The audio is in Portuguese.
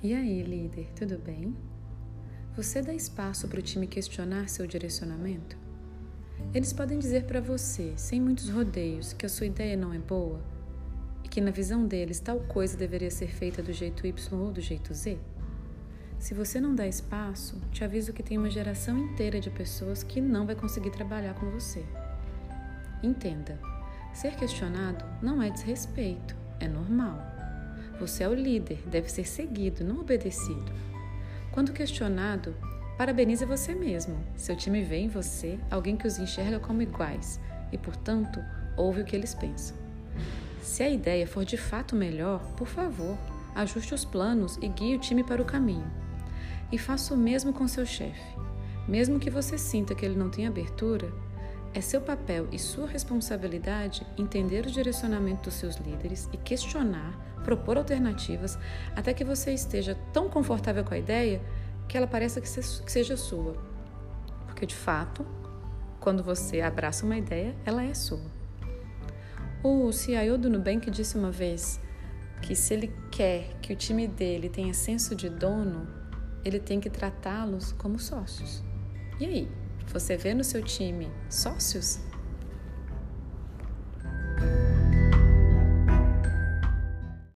E aí, líder, tudo bem? Você dá espaço para o time questionar seu direcionamento? Eles podem dizer para você, sem muitos rodeios, que a sua ideia não é boa e que, na visão deles, tal coisa deveria ser feita do jeito Y ou do jeito Z? Se você não dá espaço, te aviso que tem uma geração inteira de pessoas que não vai conseguir trabalhar com você. Entenda, ser questionado não é desrespeito, é normal. Você é o líder, deve ser seguido, não obedecido. Quando questionado, parabenize você mesmo. Seu time vê em você alguém que os enxerga como iguais e, portanto, ouve o que eles pensam. Se a ideia for de fato melhor, por favor, ajuste os planos e guie o time para o caminho. E faça o mesmo com seu chefe. Mesmo que você sinta que ele não tem abertura, é seu papel e sua responsabilidade entender o direcionamento dos seus líderes e questionar, propor alternativas até que você esteja tão confortável com a ideia que ela pareça que seja sua. Porque de fato, quando você abraça uma ideia, ela é sua. O CIO do Nubank disse uma vez que se ele quer que o time dele tenha senso de dono, ele tem que tratá-los como sócios. E aí? Você vê no seu time sócios?